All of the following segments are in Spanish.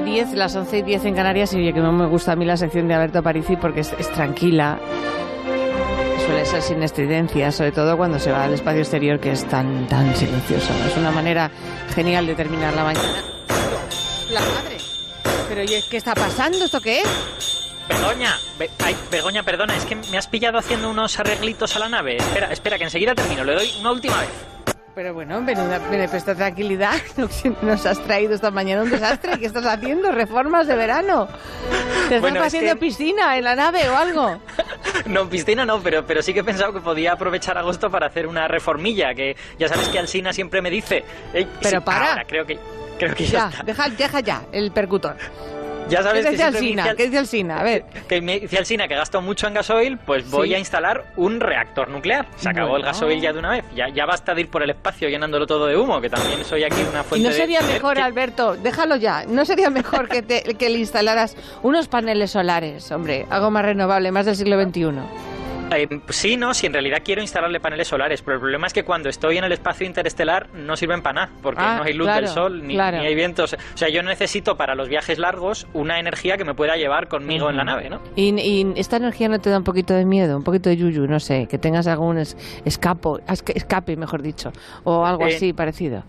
y 10, las 11 y 10 en Canarias, y oye, que no me gusta a mí la sección de Alberto Parisi porque es, tranquila, suele ser sin estridencia, sobre todo cuando se va al espacio exterior que es tan, tan silencioso. Es una manera genial de terminar la mañana. La madre. Pero oye, ¿qué está pasando? ¿Esto qué es? Begoña, Be- perdona, es que me has pillado haciendo unos arreglitos a la nave. Espera, espera, que enseguida termino, le doy una última vez. Pero bueno, presta tranquilidad. Nos has traído esta mañana un desastre. ¿Qué estás haciendo? ¿Reformas de verano? ¿Te estás Bueno, es haciendo que- piscina en la nave o algo? No, piscina no, pero, pero sí que he pensado que podía aprovechar agosto para hacer una reformilla, que ya sabes que Alsina siempre me dice... "Ey, Pero sí, para. ahora creo que, creo que ya, Ya, está. deja, deja ya el percutor. Ya ¿Qué sabes que dice Alsina? ¿Qué dice Alsina? A ver. que me dice Alsina que gasto mucho en gasoil, pues voy Sí. a instalar un reactor nuclear. Se acabó el gasoil ya de una vez. Ya, ya basta de ir por el espacio llenándolo todo de humo, que también soy aquí una ¿Y fuente no de sería poder mejor, que- Alberto, déjalo ya, no sería mejor que, te- que le instalaras unos paneles solares, hombre, algo más renovable, más del siglo XXI? Eh, sí, no, si en realidad quiero instalarle paneles solares, pero el problema es que cuando estoy en el espacio interestelar no sirven para nada, porque Ah, no hay luz claro, del sol ni, claro. ni hay vientos. O sea, yo necesito para los viajes largos una energía que me pueda llevar conmigo en la nave, ¿no? ¿Y, y esta energía no te da un poquito de miedo, un poquito de yuyu, no sé, que tengas algún es- escapo, esca- escape, mejor dicho, o algo Eh, así parecido?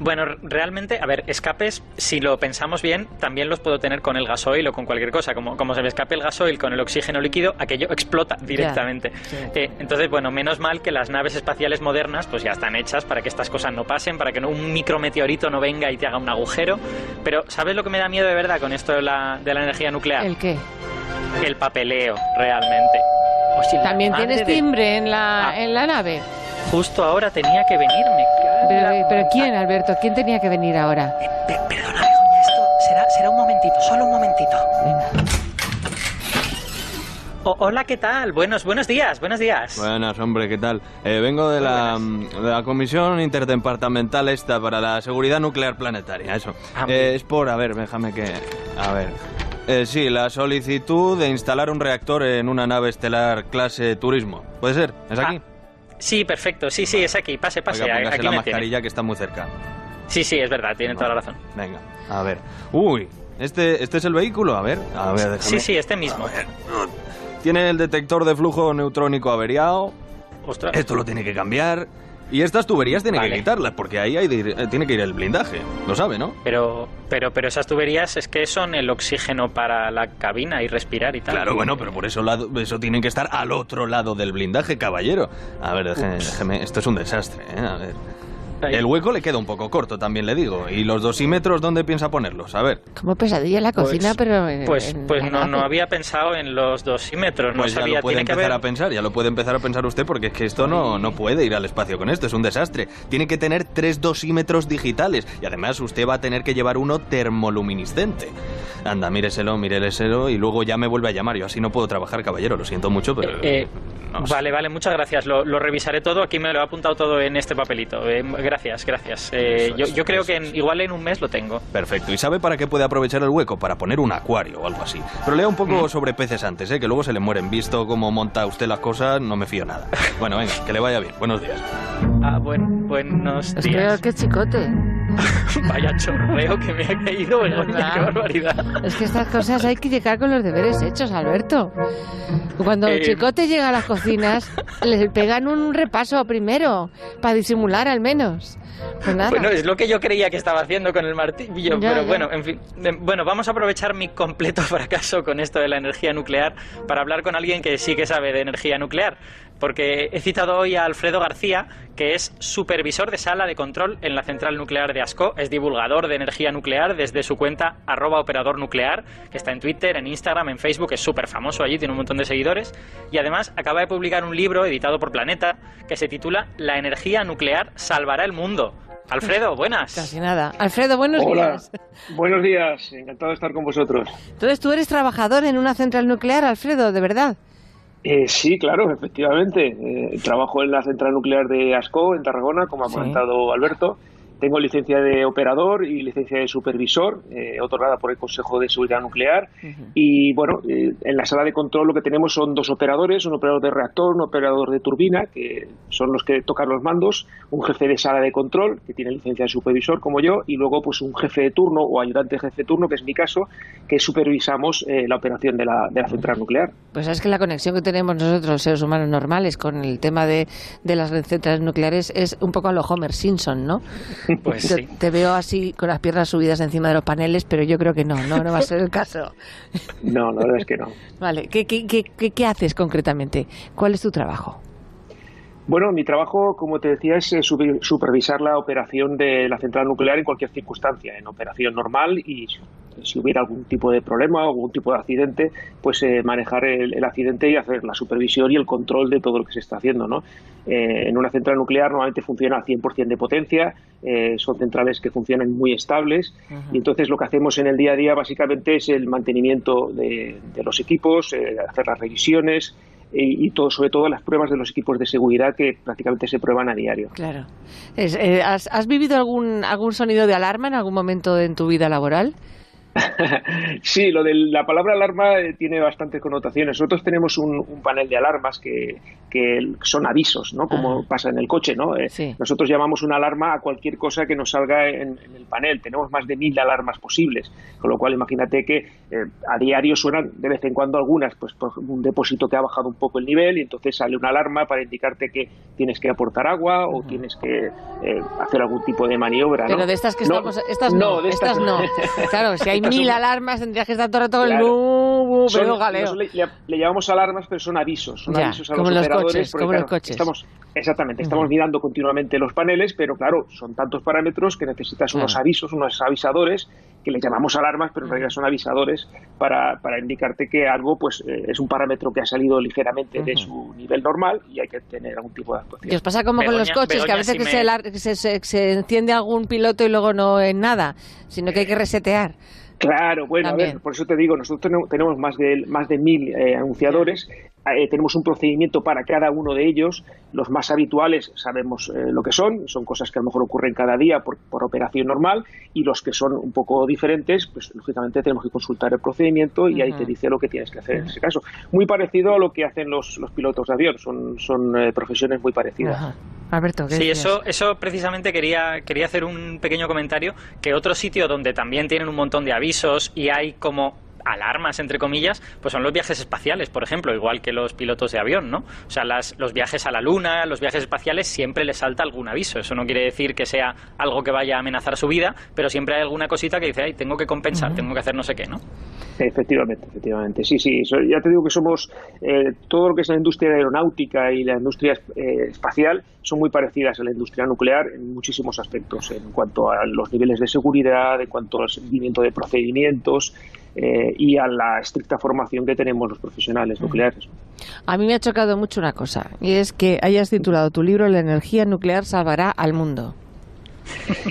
Bueno, realmente, a ver, escapes, si lo pensamos bien, también los puedo tener con el gasoil o con cualquier cosa. Como, como se me escape el gasoil con el oxígeno líquido, aquello explota directamente. sí. Eh, entonces, bueno, menos mal que las naves espaciales modernas pues ya están hechas para que estas cosas no pasen, para que no, un micrometeorito no venga y te haga un agujero. Pero, ¿sabes lo que me da miedo de verdad con esto de la, de la energía nuclear? ¿El qué? El papeleo, realmente. La ¿También tienes de- timbre en la, Ah. en la nave? Justo ahora tenía que venir, me cago en Pero. ¿quién, Alberto? ¿Quién tenía que venir ahora? Eh, pe- perdona, Begoña, esto será, será un momentito, solo un momentito. Venga. O- hola, ¿qué tal? Buenos, buenos días, buenos días. Buenas, hombre, ¿qué tal? Eh, vengo de la, de la Comisión Interdepartamental esta para la Seguridad Nuclear Planetaria, eso. Ah, Eh, es por, a ver, déjame que... A ver... Eh, sí, la solicitud de instalar un reactor en una nave estelar clase turismo. ¿Puede ser? ¿Es aquí? Sí, perfecto, sí, sí, es aquí, pase, pase, Oiga, aquí la me tiene. mascarilla que está muy cerca. Sí, sí, es verdad, tiene toda la razón. Venga, a ver. Uy, ¿este, este es el vehículo? A ver, a ver, déjame... Sí, sí, este mismo. Tiene el detector de flujo neutrónico averiado. Ostras. Esto lo tiene que cambiar. Y estas tuberías tiene Vale. que quitarlas, porque ahí hay de ir- eh, tiene que ir el blindaje. Lo sabe, ¿no? Pero, pero, pero esas tuberías es que son el oxígeno para la cabina y respirar y tal. Claro, bueno, pero por eso, lado, eso tiene que estar al otro lado del blindaje, caballero. A ver, déjeme, déjeme, esto es un desastre, ¿eh? A ver. Ahí. El hueco le queda un poco corto, también le digo. ¿Y los dosímetros dónde piensa ponerlos? A ver. Como pesadilla la Pues- cocina, pero... en- Pues, en pues no, no había pensado en los dosímetros, no Pues ya sabía, lo puede tiene que empezar haber... a pensar, ya lo puede empezar a pensar usted, porque es que esto no, no puede ir al espacio con esto, es un desastre. Tiene que tener tres dosímetros digitales y además usted va a tener que llevar uno termoluminiscente. Anda, míreselo, míreselo y luego ya me vuelve a llamar. Yo así no puedo trabajar, caballero, lo siento mucho, pero... Eh, no sé. vale, vale, muchas gracias. Lo, lo revisaré todo. Aquí me lo he apuntado todo en este papelito. Eh, gracias, gracias. Eh, Eso yo, es, yo creo eso que en- es. igual en un mes lo tengo. Perfecto. ¿Y sabe para qué puede aprovechar el hueco? Para poner un acuario o algo así. Pero lea un poco sobre peces antes, ¿eh? que luego se le mueren. Visto cómo monta usted las cosas, no me fío nada. Bueno, venga, que le vaya bien. Buenos días. Ah, bueno, buenos Es días. que, qué chicote. Vaya chorreo que me ha caído, Begoña, qué barbaridad. Es que estas cosas hay que llegar con los deberes hechos, Alberto. Cuando el Eh, chicote llega a las cocinas, le pegan un repaso primero, para disimular al menos. Pues nada. Bueno, es lo que yo creía que estaba haciendo con el martillo, Ya, pero ya. bueno, en fin. Bueno, vamos a aprovechar mi completo fracaso con esto de la energía nuclear para hablar con alguien que sí que sabe de energía nuclear. Porque he citado hoy a Alfredo García, que es supervisor de sala de control en la central nuclear de Ascó, es divulgador de energía nuclear desde su cuenta arroba operador nuclear, que está en Twitter, en Instagram, en Facebook, es súper famoso allí, tiene un montón de seguidores, y además acaba de publicar un libro editado por Planeta que se titula La energía nuclear salvará el mundo. Alfredo, buenas. Casi nada. Alfredo, buenos Hola, días. buenos días, encantado de estar con vosotros. Entonces, tú eres trabajador en una central nuclear, Alfredo, de verdad. Eh, sí, claro, efectivamente. Eh, trabajo en la central nuclear de Ascó, en Tarragona, como ha Sí. comentado Alberto. Tengo licencia de operador y licencia de supervisor, eh, otorgada por el Consejo de Seguridad Nuclear. Y bueno, eh, en la sala de control lo que tenemos son dos operadores, un operador de reactor, un operador de turbina, que son los que tocan los mandos, un jefe de sala de control, que tiene licencia de supervisor como yo, y luego pues un jefe de turno o ayudante jefe de turno, que es mi caso, que supervisamos eh, la operación de la, de la central nuclear. Pues es que la conexión que tenemos nosotros, los seres humanos normales, con el tema de, de las centrales nucleares es un poco a lo Homer Simpson, ¿no? Pues te, sí. te veo así con las piernas subidas encima de los paneles, pero yo creo que no, no, no va a ser el caso. No, la verdad es que no. Vale, ¿qué, qué, qué, qué- qué haces concretamente? ¿Cuál es tu trabajo? Bueno, mi trabajo, como te decía, es eh, supervisar la operación de la central nuclear en cualquier circunstancia, en operación normal y si hubiera algún tipo de problema o algún tipo de accidente, pues eh, manejar el, el accidente y hacer la supervisión y el control de todo lo que se está haciendo. ¿no? Eh, en una central nuclear normalmente funciona al 100% de potencia, eh, son centrales que funcionan muy estables y entonces lo que hacemos en el día a día básicamente es el mantenimiento de, de los equipos, eh, hacer las revisiones y, y todo, sobre todo las pruebas de los equipos de seguridad que prácticamente se prueban a diario. Claro. Eh, ¿has, has vivido algún, algún sonido de alarma en algún momento en tu vida laboral? Sí, lo de la palabra alarma eh, tiene bastantes connotaciones. Nosotros tenemos un, un panel de alarmas que, que son avisos, ¿no? Como Ah. pasa en el coche, ¿no? Eh, Sí. Nosotros llamamos una alarma a cualquier cosa que nos salga en, en el panel. Tenemos más de mil alarmas posibles, con lo cual imagínate que eh, a diario suenan de vez en cuando algunas, pues por un depósito que ha bajado un poco el nivel y entonces sale una alarma para indicarte que tienes que aportar agua o tienes que eh, hacer algún tipo de maniobra, ¿no? Pero de estas que No, estamos... Estas no, de estas no. Claro, si hay mil son- alarmas tendrías que estar todo el rato con el... Claro. Son- pero galeo. le, le llamamos alarmas, pero son avisos. Son Ya, avisos a como los los operadores. coches, porque, como los coches. Estamos, exactamente, estamos mirando continuamente los paneles, pero claro, son tantos parámetros que necesitas unos avisos, unos avisadores, que le llamamos alarmas, pero en realidad son avisadores para, para indicarte que algo pues eh, es un parámetro que ha salido ligeramente de su nivel normal y hay que tener algún tipo de actuación. ¿Y os pasa como con los Begoña- coches, que a veces si que me- se, se, se- se enciende algún piloto y luego no en nada, sino que hay que resetear? Claro, bueno, a También. ver, por eso te digo, nosotros tenemos- tenemos más de, más de mil eh, anunciadores, eh, tenemos un procedimiento para cada uno de ellos, los más habituales sabemos eh, lo que son, son cosas que a lo mejor ocurren cada día por, por operación normal, y los que son un poco diferentes, pues lógicamente tenemos que consultar el procedimiento y ahí te dice lo que tienes que hacer en ese caso. Muy parecido a lo que hacen los, los pilotos de avión, son, son eh, profesiones muy parecidas. Alberto, ¿qué Sí, decías? eso, eso precisamente quería, quería hacer un pequeño comentario, que otro sitio donde también tienen un montón de avisos y hay como alarmas, entre comillas, pues son los viajes espaciales, por ejemplo, igual que los pilotos de avión, ¿no? O sea, las, los viajes a la Luna, los viajes espaciales, siempre les salta algún aviso. Eso no quiere decir que sea algo que vaya a amenazar su vida, pero siempre hay alguna cosita que dice, ay, tengo que compensar, tengo que hacer no sé qué, ¿no? Efectivamente, efectivamente. Sí, sí. ya te digo que somos eh, todo lo que es la industria aeronáutica y la industria eh, espacial son muy parecidas a la industria nuclear en muchísimos aspectos, en cuanto a los niveles de seguridad, en cuanto al seguimiento de procedimientos eh, y a la estricta formación que tenemos los profesionales nucleares. A mí me ha chocado mucho una cosa, y es que hayas titulado tu libro La energía nuclear salvará al mundo.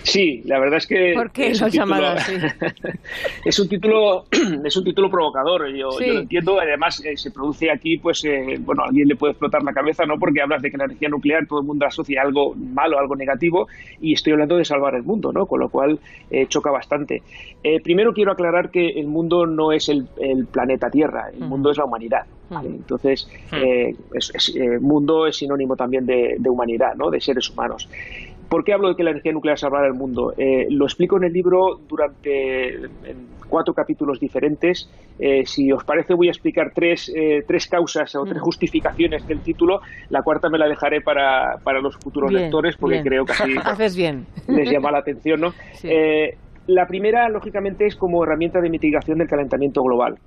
Sí, la verdad es que ¿Por qué es lo un has llamado título- así? es un título es un título provocador yo, Sí. yo lo entiendo. Además eh, se produce aquí pues eh, bueno a alguien le puede explotar la cabeza no porque hablas de que la energía nuclear todo el mundo asocia algo malo algo negativo y estoy hablando de salvar el mundo no con lo cual eh, choca bastante. Eh, primero quiero aclarar que el mundo no es el, el planeta Tierra el mundo es la humanidad ¿vale? entonces eh, es- es- eh, mundo es sinónimo también de, de humanidad no de seres humanos ¿Por qué hablo de que la energía nuclear salvará el mundo? Eh, lo explico en el libro durante en cuatro capítulos diferentes. Eh, si os parece, voy a explicar tres, eh, tres causas o tres justificaciones del título. La cuarta me la dejaré para, para los futuros Bien, lectores porque bien. creo que así Haces bien. les llama la atención. ¿no? Sí. Eh, la primera, lógicamente, es como herramienta de mitigación del calentamiento global.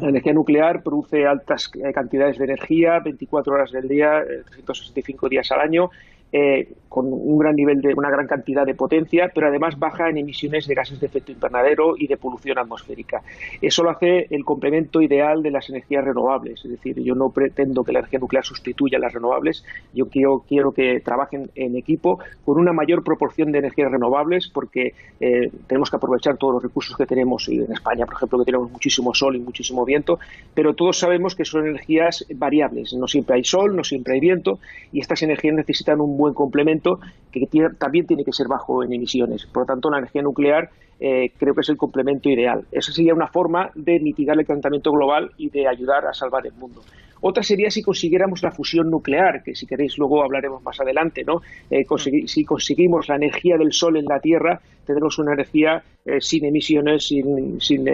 La energía nuclear produce altas cantidades de energía, 24 horas del día, eh, 365 días al año, eh, con un gran nivel de una gran cantidad de potencia, pero además baja en emisiones de gases de efecto invernadero y de polución atmosférica. Eso lo hace el complemento ideal de las energías renovables. Es decir, yo no pretendo que la energía nuclear sustituya a las renovables. Yo quiero, que trabajen en equipo con una mayor proporción de energías renovables, porque eh, tenemos que aprovechar todos los recursos que tenemos y en España, por ejemplo, que tenemos muchísimo sol y muchísimo viento, pero todos sabemos que son energías variables. No siempre hay sol, no siempre hay viento, y estas energías necesitan un buen complemento que también tiene que ser bajo en emisiones. Por lo tanto, la energía nuclear eh, creo que es el complemento ideal. Esa sería una forma de mitigar el calentamiento global y de ayudar a salvar el mundo. Otra sería si consiguiéramos la fusión nuclear, que si queréis luego hablaremos más adelante, ¿no? Eh, si conseguimos la energía del Sol en la Tierra, tendremos una energía eh, sin emisiones, sin, sin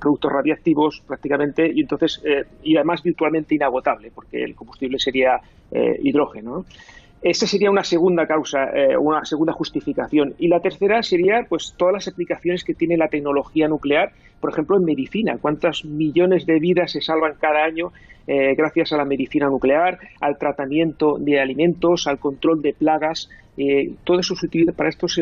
productos radiactivos prácticamente, y entonces, y además virtualmente inagotable, porque el combustible sería hidrógeno. Esa sería una segunda causa, eh, una segunda justificación. Y la tercera sería pues todas las aplicaciones que tiene la tecnología nuclear, por ejemplo, en medicina. ¿Cuántos millones de vidas se salvan cada año eh, gracias a la medicina nuclear, al tratamiento de alimentos, al control de plagas? Eh, todo eso para estos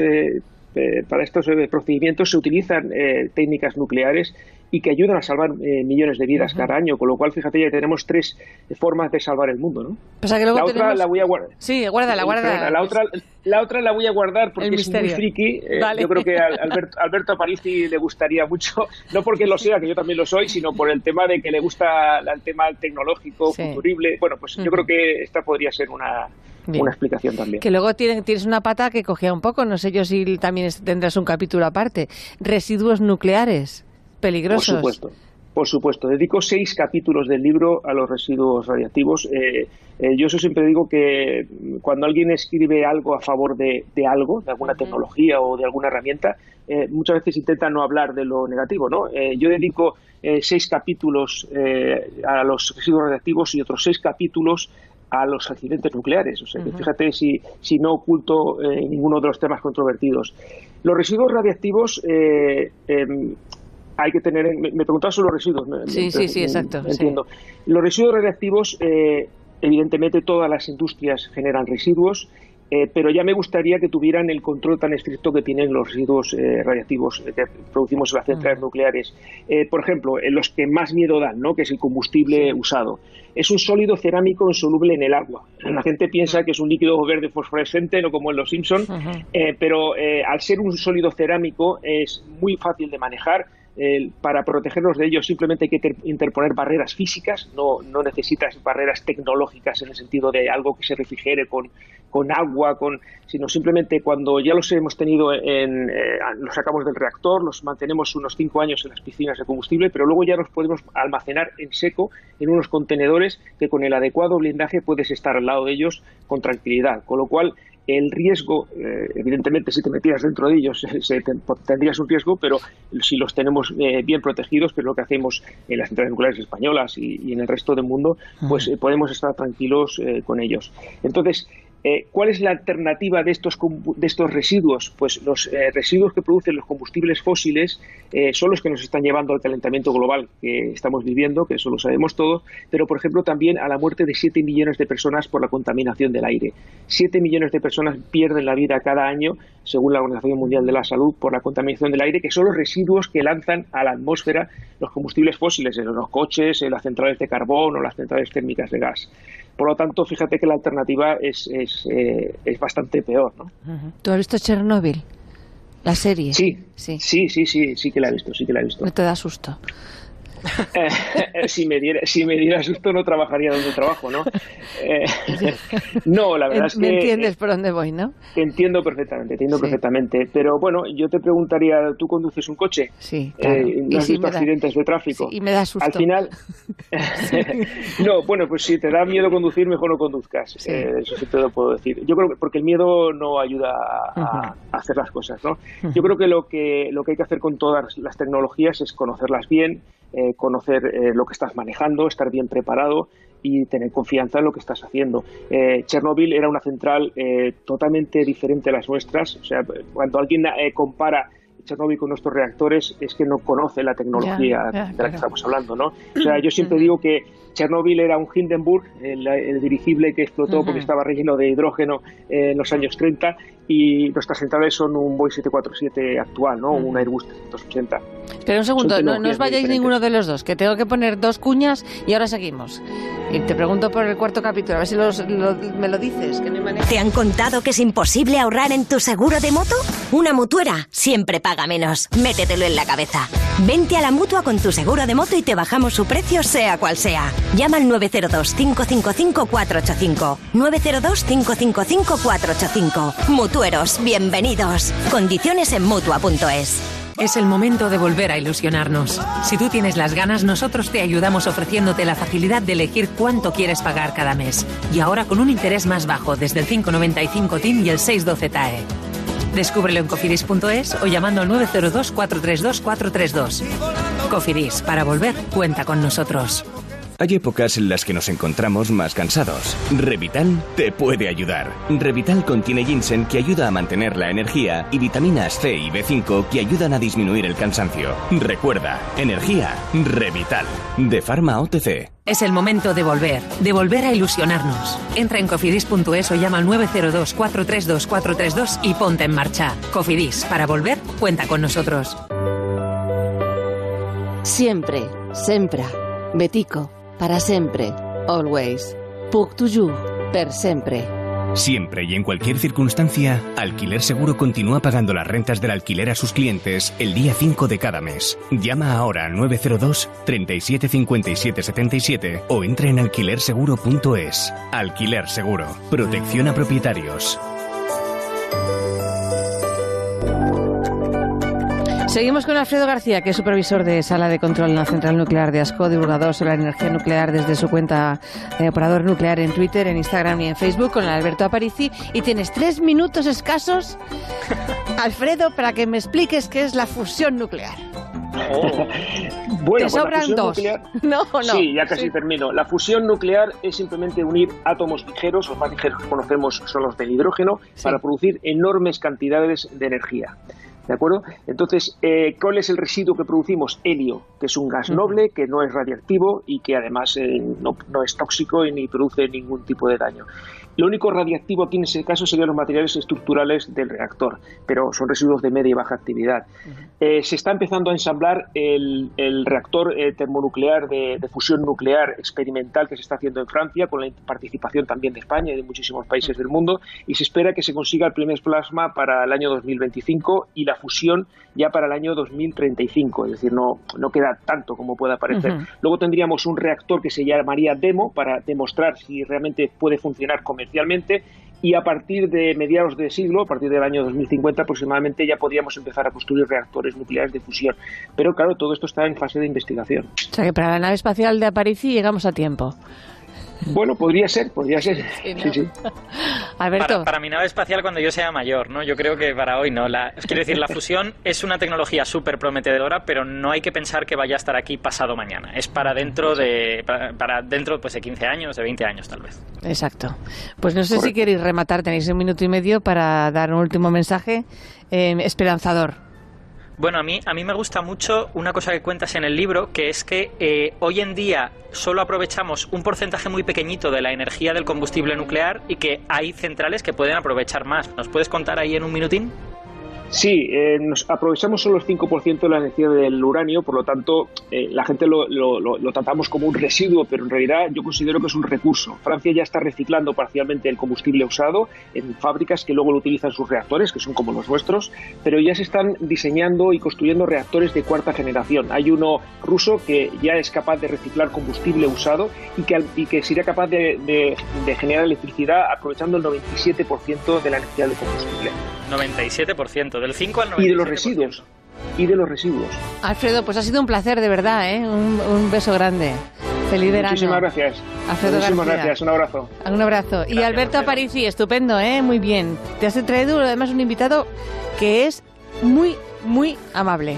para estos procedimientos se utilizan técnicas nucleares y que ayudan a salvar eh, millones de vidas cada año, con lo cual, fíjate, ya tenemos tres formas de salvar el mundo, ¿no? la otra la voy a guardar. Sí, guárdala, guárdala. La otra, la otra la voy a guardar porque es muy friki. Eh, yo creo que a Alberto, Alberto Aparici le gustaría mucho, no porque lo sea, que yo también lo soy, sino por el tema de que le gusta el tema tecnológico, futurible. Bueno, pues yo creo que esta podría ser una, una explicación también. Que luego tienes una pata que cogía un poco, no sé yo si también tendrás un capítulo aparte. Residuos nucleares peligrosos. Por supuesto. Por supuesto, dedico seis capítulos del libro a los residuos radiactivos. Eh, eh, yo eso siempre digo que cuando alguien escribe algo a favor de, algo, de alguna tecnología o de alguna herramienta, eh, muchas veces intenta no hablar de lo negativo. ¿no? yo dedico seis capítulos a los residuos radiactivos y otros seis capítulos a los accidentes nucleares. O sea, fíjate si, si no oculto ninguno de los temas controvertidos. Los residuos radiactivos em, hay que tener. Me, me preguntabas sobre los residuos. Sí, sí, sí, exacto. Entiendo. Los residuos radiactivos, eh, evidentemente, todas las industrias generan residuos. Eh, pero ya me gustaría que tuvieran el control tan estricto que tienen los residuos eh, radiactivos que producimos en las centrales nucleares. por ejemplo, en los que más miedo dan, ¿no? que es el combustible usado. Es un sólido cerámico insoluble en el agua. La gente piensa que es un líquido verde fosforescente, no como en los Simpson, pero al ser un sólido cerámico es muy fácil de manejar para protegernos de ellos simplemente hay que interponer barreras físicas, no, no necesitas barreras tecnológicas en el sentido de algo que se refrigere con, con agua, con, sino simplemente cuando ya los hemos tenido en, eh, los sacamos del reactor, los mantenemos unos cinco años en las piscinas de combustible, pero luego ya los podemos almacenar en seco en unos contenedores que con el adecuado blindaje puedes estar al lado de ellos con tranquilidad, con lo cual el riesgo, eh, evidentemente, si te metieras dentro de ellos, tendrías un riesgo, pero si los tenemos eh, bien protegidos, que es lo que hacemos en las centrales nucleares españolas y, en el resto del mundo, pues eh, podemos estar tranquilos con ellos. Entonces, eh, ¿Cuál es la alternativa de estos, de estos residuos? Pues los eh, residuos que producen los combustibles fósiles eh, son los que nos están llevando al calentamiento global que estamos viviendo, que eso lo sabemos todos, pero por ejemplo también a la muerte de 7 millones de personas por la contaminación del aire. 7 millones de personas pierden la vida cada año, según la Organización Mundial de la Salud, por la contaminación del aire, que son los residuos que lanzan a la atmósfera los combustibles fósiles en los coches, en las centrales de carbón o las centrales térmicas de gas. Por lo tanto, fíjate que la alternativa es, es, eh, es bastante peor. ¿no? ¿Tú has visto Chernobyl? La serie. Sí, sí, sí, sí, sí, sí que la he visto, sí que la he visto. ¿No te da susto? Eh, si, me diera, si me diera susto no trabajaría donde trabajo, ¿no? Eh, no, la verdad es que... ¿Me entiendes por dónde voy, no? entiendo perfectamente, entiendo perfectamente. Pero bueno, yo te preguntaría, ¿tú conduces un coche? Sí, eh, ¿No has visto accidentes de tráfico? y me da susto. Al final... no, bueno, pues si te da miedo conducir, mejor no conduzcas. eso sí te lo puedo decir. Yo creo que porque el miedo no ayuda a, hacer las cosas, ¿no? Yo creo que lo, que lo que hay que hacer con todas las tecnologías es conocerlas bien, eh, conocer eh, lo que estás manejando, estar bien preparado y tener confianza en lo que estás haciendo. Eh, Chernobyl era una central totalmente diferente a las nuestras. O sea, cuando alguien compara Chernobyl con nuestros reactores es que no conoce la tecnología de la que estamos hablando, ¿no? O sea, yo siempre digo que Chernobyl era un Hindenburg, el, dirigible que explotó porque estaba relleno de hidrógeno en los años 30 y nuestras centrales son un Boeing 747 actual, ¿no? Un Airbus 380. Pero un segundo, no, os vayáis ninguno de los dos, que tengo que poner dos cuñas y ahora seguimos. Y te pregunto por el cuarto capítulo, a ver si me lo dices, que no ¿Te han contado que es imposible ahorrar en tu seguro de moto? Una mutuera siempre paga paga menos. Métetelo en la cabeza. Vente a la mutua con tu seguro de moto y te bajamos su precio, sea cual sea. Llama al 902-555-485. 902-555-485. Mutueros, bienvenidos. Condiciones en mutua.es. Es el momento de volver a ilusionarnos. Si tú tienes las ganas, nosotros te ayudamos ofreciéndote la facilidad de elegir cuánto quieres pagar cada mes. Y ahora con un interés más bajo, desde el 595 TIN y el 612 TAE. Descúbrelo en cofidis.es o llamando al 902 432 432. Cofidis, para volver, cuenta con nosotros. Hay épocas en las que nos encontramos más cansados. Revital te puede ayudar. Revital contiene ginseng que ayuda a mantener la energía y vitaminas C y B5 que ayudan a disminuir el cansancio. Recuerda, energía, Revital, de Pharma OTC. Es el momento de volver, de volver a ilusionarnos. Entra en cofidis.es o llama al 902 432 432 y ponte en marcha. Cofidis, para volver, cuenta con nosotros. Siempre, sempre. Betico, para sempre. Always. Puc toujours, per sempre. Siempre y en cualquier circunstancia, Alquiler Seguro continúa pagando las rentas del alquiler a sus clientes el día 5 de cada mes. Llama ahora al 902 37 57 77 o entra en alquilerseguro.es. Alquiler Seguro. Protección a propietarios. Seguimos con Alfredo García, que es supervisor de sala de control en la central nuclear de ASCO, divulgador sobre la energía nuclear desde su cuenta de operador nuclear en Twitter, en Instagram y en Facebook, con Alberto Aparici. Y tienes tres minutos escasos, Alfredo, para que me expliques qué es la fusión nuclear. Bueno, Te pues sobran dos. nuclear- No, no. Sí, ya casi Sí. termino. La fusión nuclear es simplemente unir átomos ligeros, los más ligeros que conocemos son los del hidrógeno, Sí. para producir enormes cantidades de energía. ¿De acuerdo? Entonces, eh, ¿cuál es el residuo que producimos? Helio, que es un gas noble, que no es radiactivo y que además eh, no, no es tóxico y ni produce ningún tipo de daño. Lo único radiactivo aquí en ese caso serían los materiales estructurales del reactor, pero son residuos de media y baja actividad. Eh, se está empezando a ensamblar el, el reactor termonuclear de, de fusión nuclear experimental que se está haciendo en Francia, con la participación también de España y de muchísimos países del mundo, y se espera que se consiga el primer plasma para el año 2025 y la fusión ya para el año 2035, es decir, no, no queda tanto como pueda parecer. Luego tendríamos un reactor que se llamaría demo para demostrar si realmente puede funcionar comercialmente y a partir de mediados de siglo, a partir del año 2050 aproximadamente, ya podríamos empezar a construir reactores nucleares de fusión. Pero claro, todo esto está en fase de investigación. O sea que para la nave espacial de Aparici llegamos a tiempo. Bueno, podría ser, podría ser. Sí, ¿no? Sí, sí. Alberto. Para, para mi nave espacial cuando yo sea mayor, ¿no? Yo creo que para hoy no. La, quiero decir, la fusión es una tecnología súper prometedora, pero no hay que pensar que vaya a estar aquí pasado mañana. Es para dentro de para, para dentro pues, de 15 años, de 20 años tal vez. Exacto. Pues no sé si queréis rematar, tenéis un minuto y medio para dar un último mensaje eh, esperanzador. Bueno, a mí, a mí me gusta mucho una cosa que cuentas en el libro, que es que eh, hoy en día solo aprovechamos un porcentaje muy pequeñito de la energía del combustible nuclear y que hay centrales que pueden aprovechar más. ¿Nos puedes contar ahí en un minutín? Sí, eh, nos aprovechamos solo el 5% de la energía del uranio, por lo tanto, eh, la gente lo, lo- lo- lo tratamos como un residuo, pero en realidad yo considero que es un recurso. Francia ya está reciclando parcialmente el combustible usado en fábricas que luego lo utilizan sus reactores, que son como los nuestros, pero ya se están diseñando y construyendo reactores de cuarta generación. Hay uno ruso que ya es capaz de reciclar combustible usado y que, y que sería capaz de, de- de generar electricidad aprovechando el 97% de la energía del combustible. 97%, del 5 al 97%. Y de los residuos. Y de los residuos. Alfredo, pues ha sido un placer, de verdad, ¿eh? Un, un beso grande. Feliz verano. Muchísimas gracias. Alfredo Muchísimas García. gracias. Un abrazo. Un abrazo. y Alberto. Aparici, estupendo, ¿eh? Muy bien. Te has traído además un invitado que es muy, muy amable.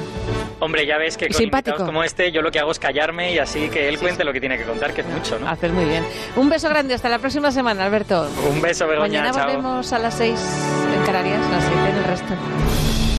Hombre, ya ves que con simpático. como este yo lo que hago es callarme y así que él Sí, cuente sí. lo que tiene que contar, que es mucho, ¿no? Haces muy bien. Un beso grande. Hasta la próxima semana, Alberto. Un beso, Begoña, Mañana chao. volvemos a las 6 en Canarias, a las 7 en el resto.